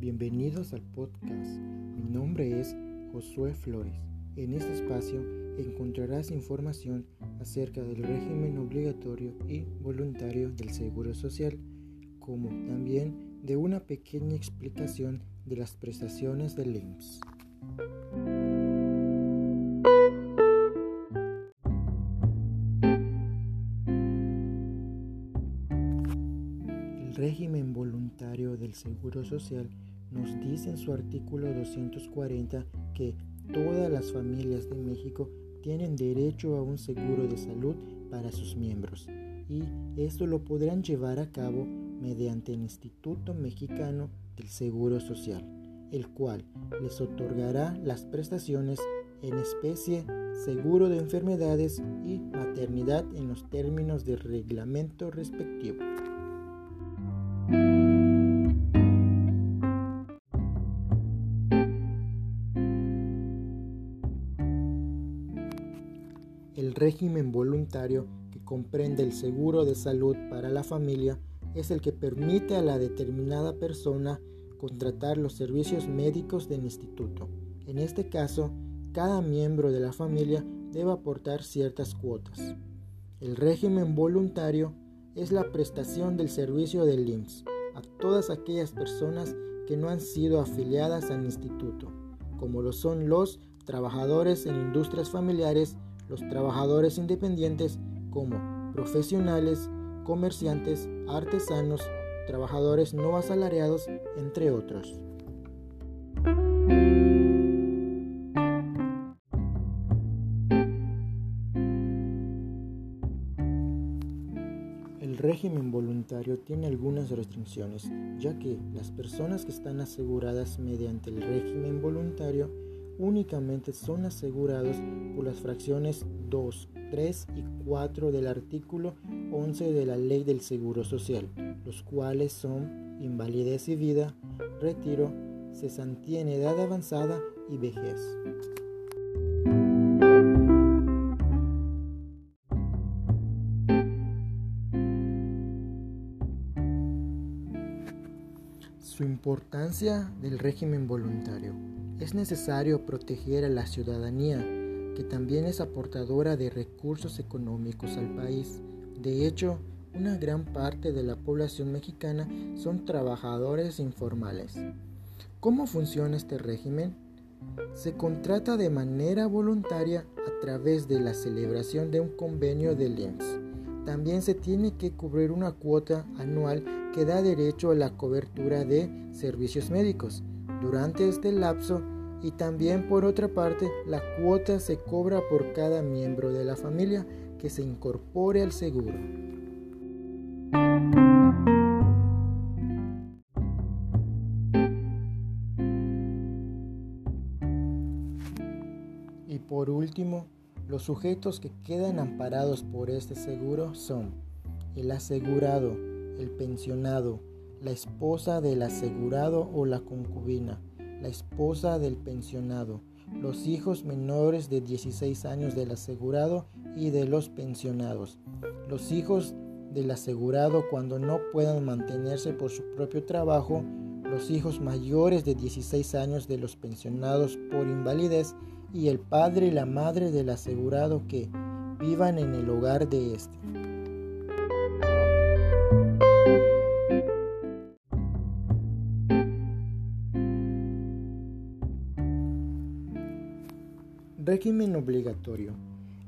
Bienvenidos al podcast. Mi nombre es Josué Flores. En este espacio encontrarás información acerca del régimen obligatorio y voluntario del Seguro Social, como también de una pequeña explicación de las prestaciones del IMSS. Régimen voluntario del Seguro Social nos dice en su artículo 240 que todas las familias de México tienen derecho a un seguro de salud para sus miembros y esto lo podrán llevar a cabo mediante el Instituto Mexicano del Seguro Social, el cual les otorgará las prestaciones en especie, seguro de enfermedades y maternidad en los términos del reglamento respectivo. Régimen voluntario que comprende el seguro de salud para la familia es el que permite a la determinada persona contratar los servicios médicos del instituto. En este caso, cada miembro de la familia debe aportar ciertas cuotas. El régimen voluntario es la prestación del servicio del IMSS a todas aquellas personas que no han sido afiliadas al instituto, como lo son los trabajadores en industrias familiares, los trabajadores independientes como profesionales, comerciantes, artesanos, trabajadores no asalariados, entre otros. El régimen voluntario tiene algunas restricciones, ya que las personas que están aseguradas mediante el régimen voluntario únicamente son asegurados por las fracciones 2, 3 y 4 del artículo 11 de la Ley del Seguro Social, los cuales son invalidez y vida, retiro, cesantía en edad avanzada y vejez. Su importancia del régimen voluntario. Es necesario proteger a la ciudadanía, que también es aportadora de recursos económicos al país. De hecho, una gran parte de la población mexicana son trabajadores informales. ¿Cómo funciona este régimen? Se contrata de manera voluntaria a través de la celebración de un convenio del IMSS. También se tiene que cubrir una cuota anual que da derecho a la cobertura de servicios médicos. Durante este lapso y también por otra parte, la cuota se cobra por cada miembro de la familia que se incorpore al seguro. Y por último, los sujetos que quedan amparados por este seguro son el asegurado, el pensionado, la esposa del asegurado o la concubina, la esposa del pensionado, los hijos menores de 16 años del asegurado y de los pensionados, los hijos del asegurado cuando no puedan mantenerse por su propio trabajo, los hijos mayores de 16 años de los pensionados por invalidez y el padre y la madre del asegurado que vivan en el hogar de éste. Régimen obligatorio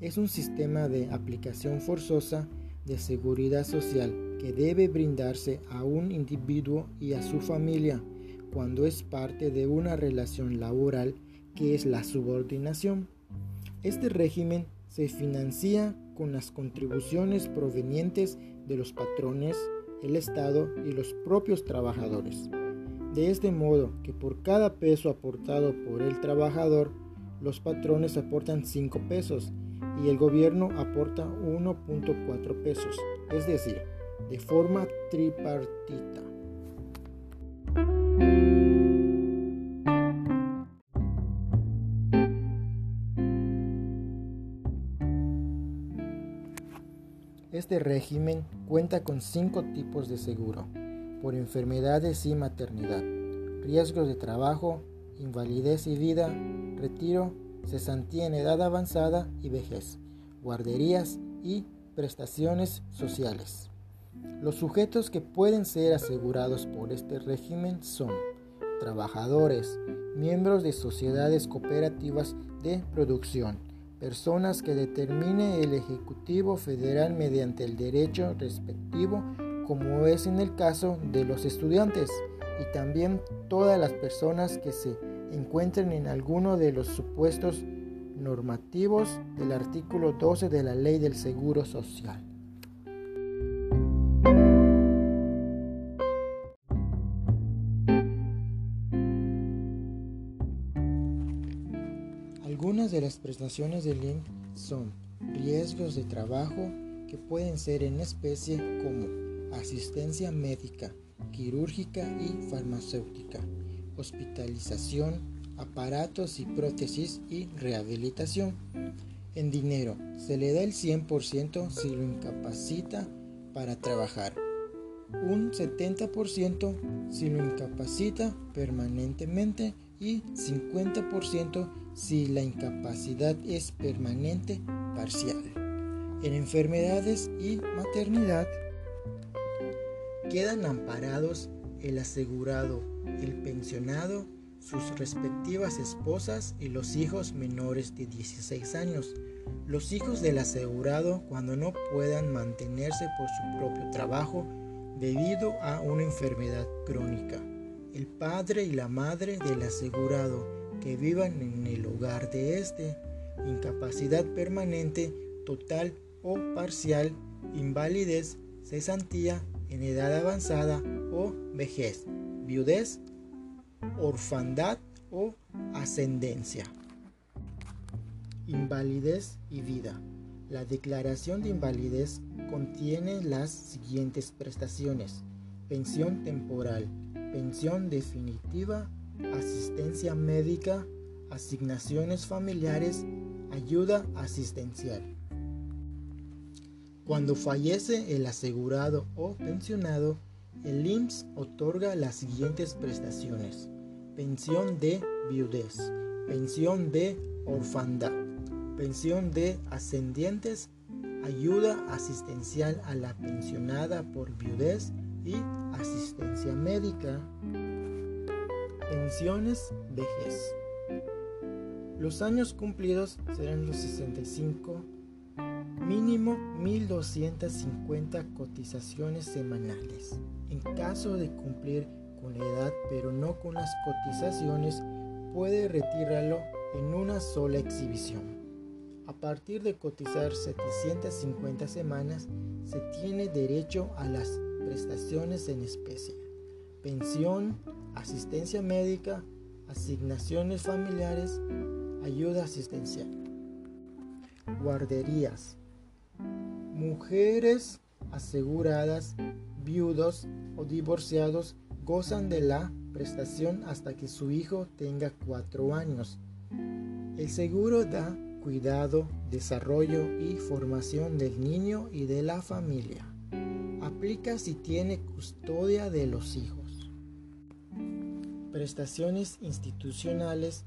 es un sistema de aplicación forzosa de seguridad social que debe brindarse a un individuo y a su familia cuando es parte de una relación laboral que es la subordinación. Este régimen se financia con las contribuciones provenientes de los patrones, el Estado y los propios trabajadores. De este modo que por cada peso aportado por el trabajador, los patrones aportan 5 pesos y el gobierno aporta 1.4 pesos, es decir, de forma tripartita. Este régimen cuenta con cinco tipos de seguro, por enfermedades y maternidad, riesgos de trabajo, invalidez y vida, retiro, cesantía en edad avanzada y vejez, guarderías y prestaciones sociales. Los sujetos que pueden ser asegurados por este régimen son trabajadores, miembros de sociedades cooperativas de producción, personas que determine el Ejecutivo Federal mediante el derecho respectivo, como es en el caso de los estudiantes, y también todas las personas que se encuentren en alguno de los supuestos normativos del artículo 12 de la Ley del Seguro Social. Algunas de las prestaciones del INC son riesgos de trabajo que pueden ser en especie como asistencia médica, quirúrgica y farmacéutica, hospitalización, aparatos y prótesis y rehabilitación. En dinero, se le da el 100% si lo incapacita para trabajar, un 70% si lo incapacita permanentemente y 50% si la incapacidad es permanente parcial. En enfermedades y maternidad quedan amparados el asegurado, el pensionado, sus respectivas esposas y los hijos menores de 16 años. Los hijos del asegurado cuando no puedan mantenerse por su propio trabajo debido a una enfermedad crónica. El padre y la madre del asegurado que vivan en el hogar de este. Incapacidad permanente, total o parcial, invalidez, cesantía en edad avanzada o vejez, viudez, orfandad o ascendencia. Invalidez y vida. La declaración de invalidez contiene las siguientes prestaciones. Pensión temporal, pensión definitiva, asistencia médica, asignaciones familiares, ayuda asistencial. Cuando fallece el asegurado o pensionado, el IMSS otorga las siguientes prestaciones. Pensión de viudez, pensión de orfandad, pensión de ascendientes, ayuda asistencial a la pensionada por viudez y asistencia médica. Pensiones vejez. Los años cumplidos serán los 65 mínimo 1.250 cotizaciones semanales. En caso de cumplir con la edad pero no con las cotizaciones, puede retirarlo en una sola exhibición. A partir de cotizar 750 semanas, se tiene derecho a las prestaciones en especie, pensión, asistencia médica, asignaciones familiares, ayuda asistencial. Guarderías, Mujeres aseguradas, viudos o divorciados gozan de la prestación hasta que su hijo tenga cuatro años. El seguro da cuidado, desarrollo y formación del niño y de la familia. Aplica si tiene custodia de los hijos. Prestaciones institucionales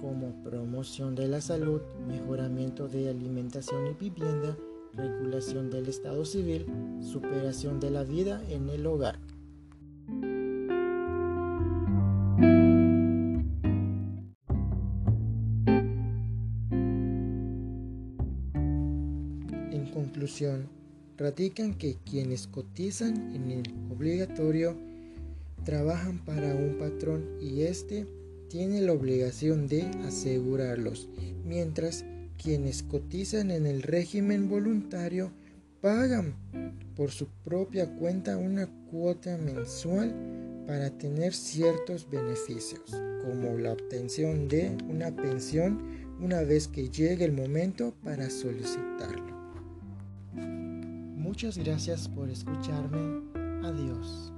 como promoción de la salud, mejoramiento de alimentación y vivienda, regulación del Estado civil, superación de la vida en el hogar. En conclusión, radican que quienes cotizan en el obligatorio trabajan para un patrón y éste tiene la obligación de asegurarlos, mientras quienes cotizan en el régimen voluntario pagan por su propia cuenta una cuota mensual para tener ciertos beneficios, como la obtención de una pensión una vez que llegue el momento para solicitarlo. Muchas gracias por escucharme. Adiós.